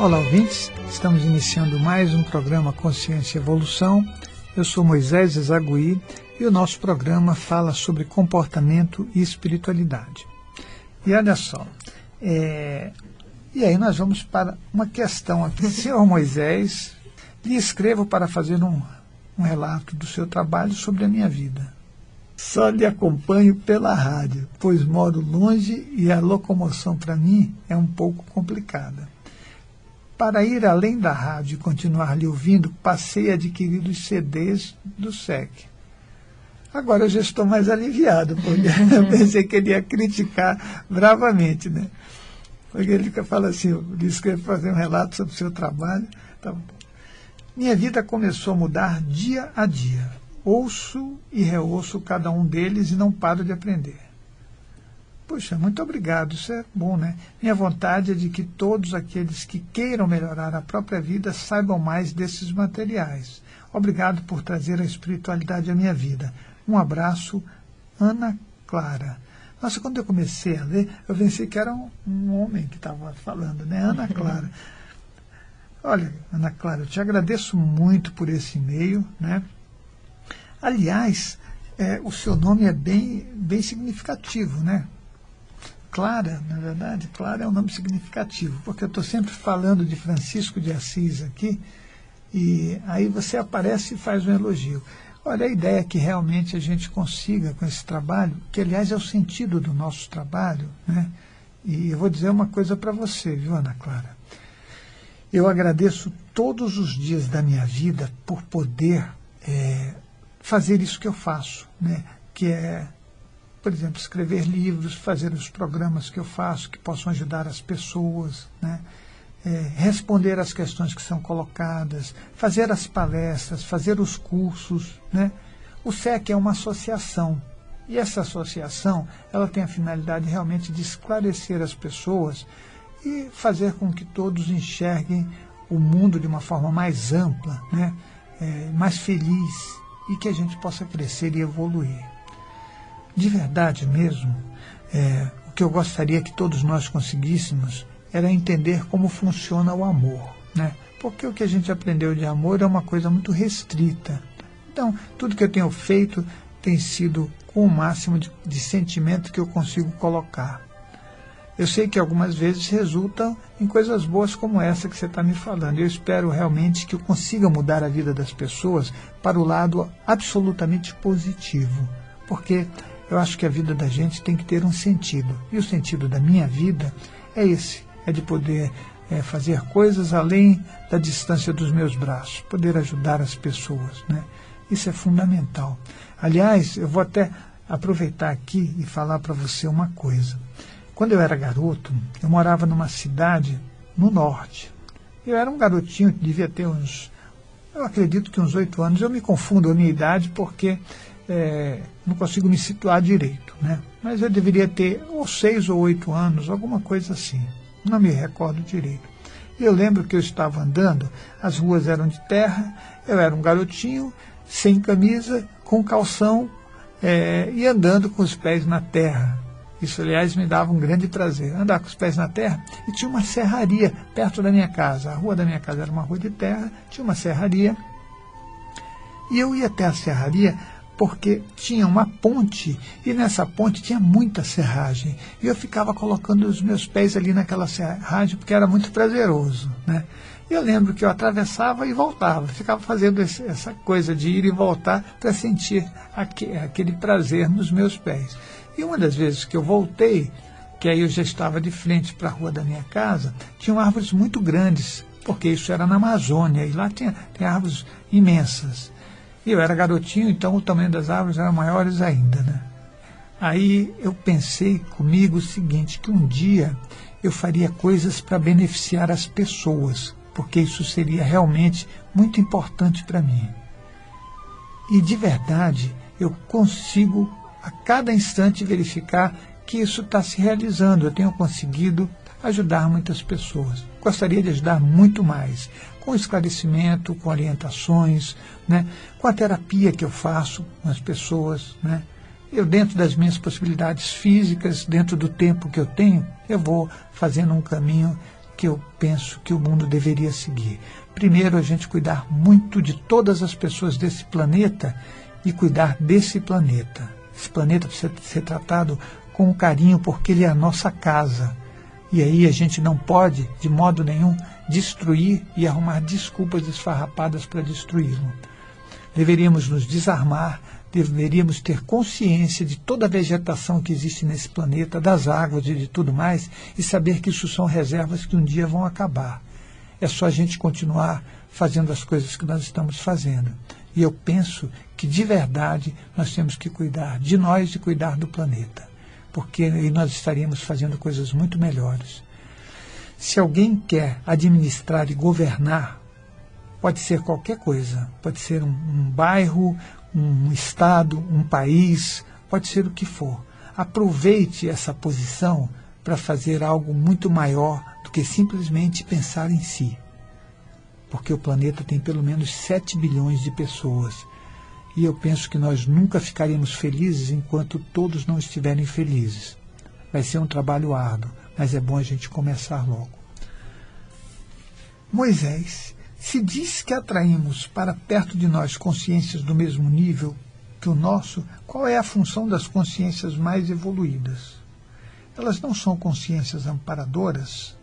Olá, ouvintes. Estamos iniciando mais um programa Consciência e Evolução. Eu sou Moisés Ezagui e o nosso programa fala sobre comportamento e espiritualidade. E olha só, é... e aí nós vamos para uma questão aqui. Senhor Moisés, lhe escrevo para fazer um, um relato do seu trabalho sobre a minha vida. Só lhe acompanho pela rádio, pois moro longe e a locomoção para mim é um pouco complicada. Para ir além da rádio e continuar lhe ouvindo, passei a adquirir os CDs do SEC. Agora eu já estou mais aliviado, porque eu pensei que ele ia criticar bravamente, né? Porque ele fala assim, eu disse que ia fazer um relato sobre o seu trabalho. Tá Minha vida começou a mudar dia a dia. Ouço e reouço cada um deles e não paro de aprender. Puxa, muito obrigado, isso é bom, né? Minha vontade é de que todos aqueles que queiram melhorar a própria vida saibam mais desses materiais. Obrigado por trazer a espiritualidade à minha vida. Um abraço, Ana Clara. Nossa, quando eu comecei a ler, eu pensei que era um, um homem que estava falando, né? Ana Clara. Olha, Ana Clara, eu te agradeço muito por esse e-mail, né? Aliás, é, o seu nome é bem, bem significativo, né? Clara, na verdade, Clara é um nome significativo, porque eu estou sempre falando de Francisco de Assis aqui, e aí você aparece e faz um elogio. Olha, a ideia é que realmente a gente consiga com esse trabalho, que aliás é o sentido do nosso trabalho, né? E eu vou dizer uma coisa para você, viu, Ana Clara? Eu agradeço todos os dias da minha vida por poder é, fazer isso que eu faço, né? que é por exemplo, escrever livros, fazer os programas que eu faço que possam ajudar as pessoas, né? É, responder às questões que são colocadas, fazer as palestras, fazer os cursos. Né? O SEC é uma associação e essa associação ela tem a finalidade realmente de esclarecer as pessoas e fazer com que todos enxerguem o mundo de uma forma mais ampla, né? É, mais feliz e que a gente possa crescer e evoluir de verdade mesmo, é, o que eu gostaria que todos nós conseguíssemos era entender como funciona o amor. Né? Porque o que a gente aprendeu de amor é uma coisa muito restrita. Então, tudo que eu tenho feito tem sido com o máximo de, de sentimento que eu consigo colocar. Eu sei que algumas vezes resultam em coisas boas como essa que você está me falando. Eu espero realmente que eu consiga mudar a vida das pessoas para o lado absolutamente positivo. Porque eu acho que a vida da gente tem que ter um sentido. E o sentido da minha vida é esse: é de poder é, fazer coisas além da distância dos meus braços, poder ajudar as pessoas. Né? Isso é fundamental. Aliás, eu vou até aproveitar aqui e falar para você uma coisa. Quando eu era garoto, eu morava numa cidade no norte. Eu era um garotinho, devia ter uns, eu acredito que uns oito anos. Eu me confundo a minha idade porque é, não consigo me situar direito, né? Mas eu deveria ter ou seis ou oito anos, alguma coisa assim. Não me recordo direito. Eu lembro que eu estava andando, as ruas eram de terra, eu era um garotinho, sem camisa, com calção é, e andando com os pés na terra. Isso, aliás, me dava um grande prazer, andar com os pés na terra. E tinha uma serraria perto da minha casa. A rua da minha casa era uma rua de terra, tinha uma serraria. E eu ia até a serraria porque tinha uma ponte e nessa ponte tinha muita serragem. E eu ficava colocando os meus pés ali naquela serragem porque era muito prazeroso. Né? Eu lembro que eu atravessava e voltava, ficava fazendo esse, essa coisa de ir e voltar para sentir aquele, aquele prazer nos meus pés. E uma das vezes que eu voltei, que aí eu já estava de frente para a rua da minha casa, tinham árvores muito grandes, porque isso era na Amazônia, e lá tinha, tem árvores imensas. E eu era garotinho, então o tamanho das árvores eram maiores ainda, né? Aí eu pensei comigo o seguinte, que um dia eu faria coisas para beneficiar as pessoas, porque isso seria realmente muito importante para mim. E de verdade, eu consigo a cada instante verificar que isso está se realizando. Eu tenho conseguido ajudar muitas pessoas. Gostaria de ajudar muito mais, com esclarecimento, com orientações, né, com a terapia que eu faço com as pessoas. Né. Eu, dentro das minhas possibilidades físicas, dentro do tempo que eu tenho, eu vou fazendo um caminho que eu penso que o mundo deveria seguir. Primeiro, a gente cuidar muito de todas as pessoas desse planeta e cuidar desse planeta. Esse planeta precisa ser tratado com carinho porque ele é a nossa casa. E aí a gente não pode, de modo nenhum, destruir e arrumar desculpas esfarrapadas para destruí-lo. Deveríamos nos desarmar, deveríamos ter consciência de toda a vegetação que existe nesse planeta, das águas e de tudo mais, e saber que isso são reservas que um dia vão acabar. É só a gente continuar fazendo as coisas que nós estamos fazendo. E eu penso que, de verdade, nós temos que cuidar de nós e cuidar do planeta, porque aí nós estaríamos fazendo coisas muito melhores. Se alguém quer administrar e governar, pode ser qualquer coisa, pode ser um, um bairro, um estado, um país, pode ser o que for. Aproveite essa posição para fazer algo muito maior do que simplesmente pensar em si. Porque o planeta tem pelo menos 7 bilhões de pessoas. E eu penso que nós nunca ficaremos felizes enquanto todos não estiverem felizes. Vai ser um trabalho árduo, mas é bom a gente começar logo. Moisés se diz que atraímos para perto de nós consciências do mesmo nível que o nosso, qual é a função das consciências mais evoluídas? Elas não são consciências amparadoras?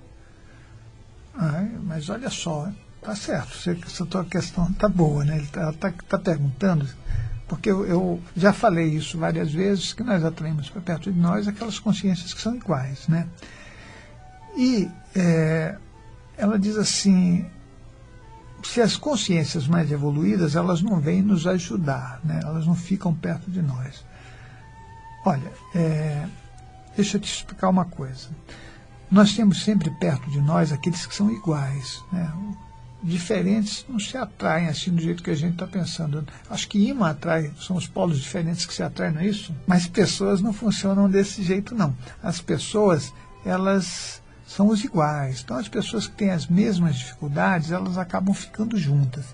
Mas olha só, tá certo, essa tua questão tá boa, né? Ela está tá perguntando, porque eu, eu, já falei isso várias vezes, que nós atraímos para perto de nós aquelas consciências que são iguais, né? E é, ela diz assim, se as consciências mais evoluídas, elas não vêm nos ajudar, né? elas não ficam perto de nós. Olha, é, deixa eu te explicar uma coisa. Nós temos sempre perto de nós aqueles que são iguais. Né? Diferentes não se atraem assim do jeito que a gente está pensando. Acho que imã atrai, são os polos diferentes que se atraem, não é isso? Mas pessoas não funcionam desse jeito, não. As pessoas, elas são os iguais. Então, as pessoas que têm as mesmas dificuldades, elas acabam ficando juntas.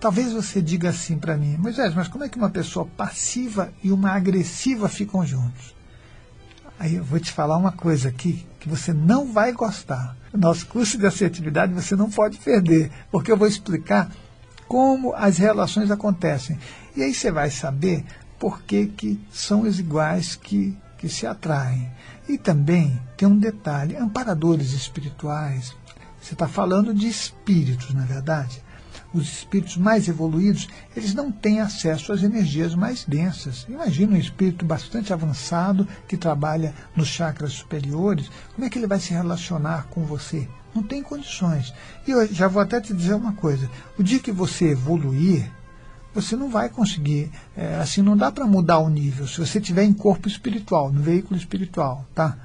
Talvez você diga assim para mim, Moisés, mas como é que uma pessoa passiva e uma agressiva ficam juntos? Aí eu vou te falar uma coisa aqui que você não vai gostar. Nosso curso de assertividade você não pode perder, porque eu vou explicar como as relações acontecem. E aí você vai saber por que, que são os iguais que, que se atraem. E também tem um detalhe: amparadores espirituais. Você está falando de espíritos, na é verdade? Os espíritos mais evoluídos, eles não têm acesso às energias mais densas. Imagina um espírito bastante avançado que trabalha nos chakras superiores, como é que ele vai se relacionar com você? Não tem condições. E eu já vou até te dizer uma coisa: o dia que você evoluir, você não vai conseguir. É, assim, não dá para mudar o nível. Se você tiver em corpo espiritual, no veículo espiritual, tá?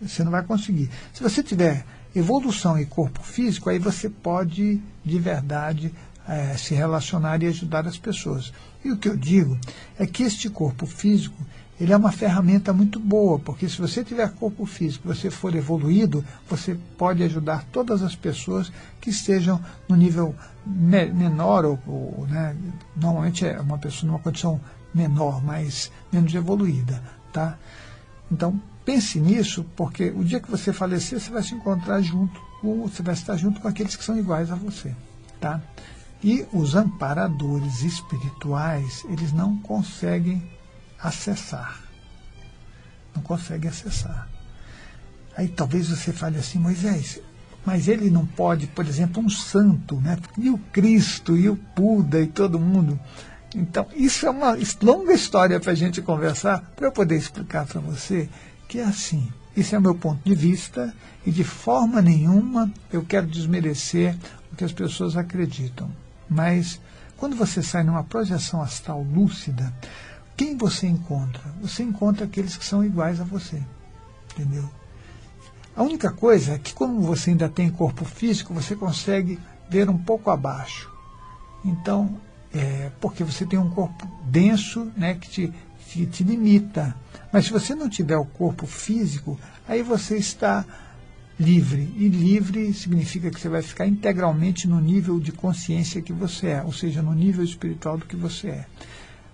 Você não vai conseguir. Se você tiver evolução e corpo físico, aí você pode, de verdade, é, se relacionar e ajudar as pessoas. E o que eu digo é que este corpo físico ele é uma ferramenta muito boa, porque se você tiver corpo físico, você for evoluído, você pode ajudar todas as pessoas que estejam no nível me menor, ou, ou né, normalmente é uma pessoa numa condição menor, mas menos evoluída. Tá? Então, pense nisso, porque o dia que você falecer, você vai se encontrar junto, ou você vai estar junto com aqueles que são iguais a você. Tá? E os amparadores espirituais, eles não conseguem acessar. Não consegue acessar. Aí talvez você fale assim, Moisés, mas ele não pode, por exemplo, um santo, né? E o Cristo, e o Buda, e todo mundo. Então, isso é uma longa história para a gente conversar, para eu poder explicar para você que é assim. Isso é o meu ponto de vista e de forma nenhuma eu quero desmerecer o que as pessoas acreditam. Mas quando você sai numa projeção astral lúcida, quem você encontra? Você encontra aqueles que são iguais a você. Entendeu? A única coisa é que, como você ainda tem corpo físico, você consegue ver um pouco abaixo. Então, é, porque você tem um corpo denso né, que te, que te limita. Mas se você não tiver o corpo físico, aí você está livre. E livre significa que você vai ficar integralmente no nível de consciência que você é, ou seja, no nível espiritual do que você é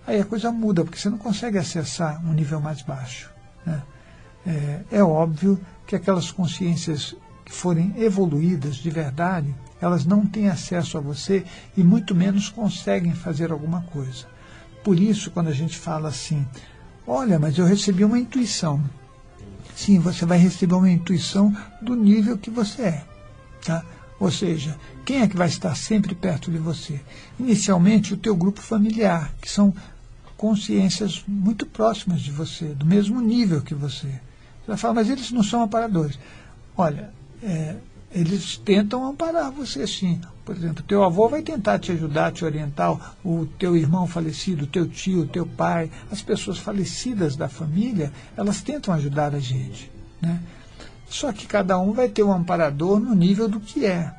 aí a coisa muda, porque você não consegue acessar um nível mais baixo. Né? É, é óbvio que aquelas consciências que forem evoluídas de verdade, elas não têm acesso a você e muito menos conseguem fazer alguma coisa. Por isso, quando a gente fala assim, olha, mas eu recebi uma intuição. Sim, você vai receber uma intuição do nível que você é. Tá? Ou seja, quem é que vai estar sempre perto de você? Inicialmente, o teu grupo familiar, que são consciências muito próximas de você, do mesmo nível que você. Você vai falar, mas eles não são amparadores. Olha, é, eles tentam amparar você sim. Por exemplo, teu avô vai tentar te ajudar, te orientar, o teu irmão falecido, o teu tio, o teu pai, as pessoas falecidas da família, elas tentam ajudar a gente. Né? Só que cada um vai ter um amparador no nível do que é.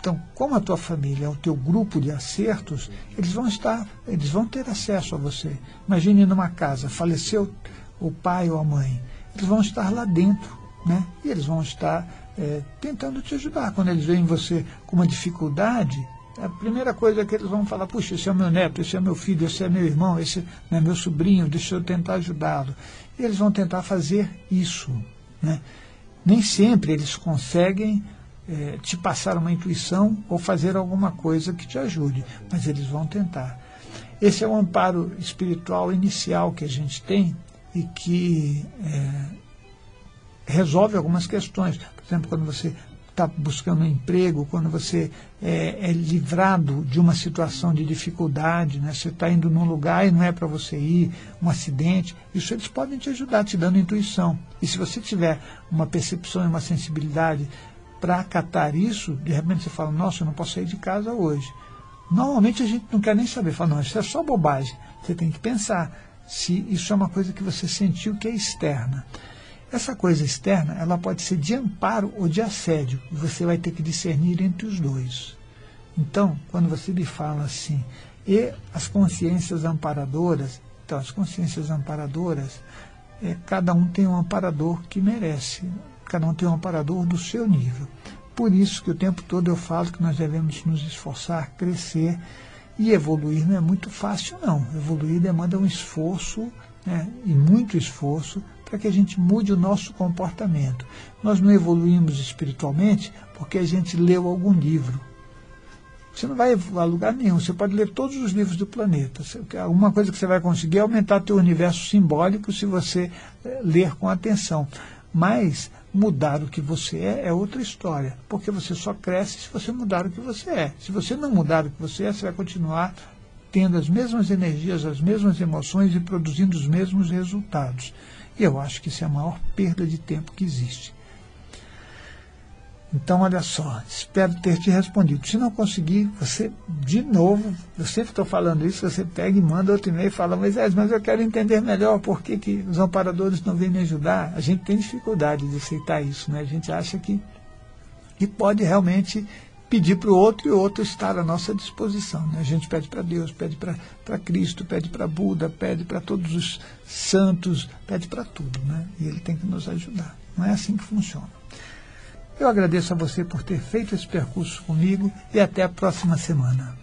Então, como a tua família é o teu grupo de acertos, eles vão estar, eles vão ter acesso a você. Imagine numa casa, faleceu o pai ou a mãe, eles vão estar lá dentro, né? E eles vão estar é, tentando te ajudar. Quando eles veem você com uma dificuldade, a primeira coisa que eles vão falar, puxa, esse é meu neto, esse é meu filho, esse é meu irmão, esse é meu sobrinho, deixa eu tentar ajudá-lo. Eles vão tentar fazer isso. Né? Nem sempre eles conseguem é, te passar uma intuição ou fazer alguma coisa que te ajude, mas eles vão tentar. Esse é o amparo espiritual inicial que a gente tem e que é, resolve algumas questões. Por exemplo, quando você está buscando um emprego, quando você é, é, livrado de uma situação de dificuldade, né? você está indo num lugar e não é para você ir, um acidente, isso eles podem te ajudar, te dando intuição. E se você tiver uma percepção e uma sensibilidade para acatar isso, de repente você fala, nossa, eu não posso sair de casa hoje. Normalmente a gente não quer nem saber, fala, não, isso é só bobagem. Você tem que pensar se isso é uma coisa que você sentiu que é externa. Essa coisa externa, ela pode ser de amparo ou de assédio. Você vai ter que discernir entre os dois. Então, quando você me fala assim, e as consciências amparadoras, então as consciências amparadoras, é, cada um tem um amparador que merece, cada um tem um amparador do seu nível. Por isso que o tempo todo eu falo que nós devemos nos esforçar, crescer e evoluir não é muito fácil, não. Evoluir demanda um esforço, né, e muito esforço, para que a gente mude o nosso comportamento. Nós não evoluímos espiritualmente porque a gente leu algum livro. Você não vai a lugar nenhum, você pode ler todos os livros do planeta. Uma coisa que você vai conseguir é aumentar o teu universo simbólico se você eh, ler com atenção. Mas mudar o que você é é outra história, porque você só cresce se você mudar o que você é. Se você não mudar o que você é, você vai continuar tendo as mesmas energias, as mesmas emoções e produzindo os mesmos resultados. Eu acho que isso é a maior perda de tempo que existe. Então, olha só, espero ter te respondido. Se não conseguir, você, de novo, eu sempre estou falando isso, você pega e manda outro e-mail e fala, mas, é, mas eu quero entender melhor por que, que os amparadores não vêm me ajudar. A gente tem dificuldade de aceitar isso, né? A gente acha que, que pode realmente pedir para o outro e o outro estar à nossa disposição. Né? A gente pede para Deus, pede para Cristo, pede para Buda, pede para todos os santos, pede para tudo. Né? E ele tem que nos ajudar. Não é assim que funciona. Eu agradeço a você por ter feito esse percurso comigo e até a próxima semana.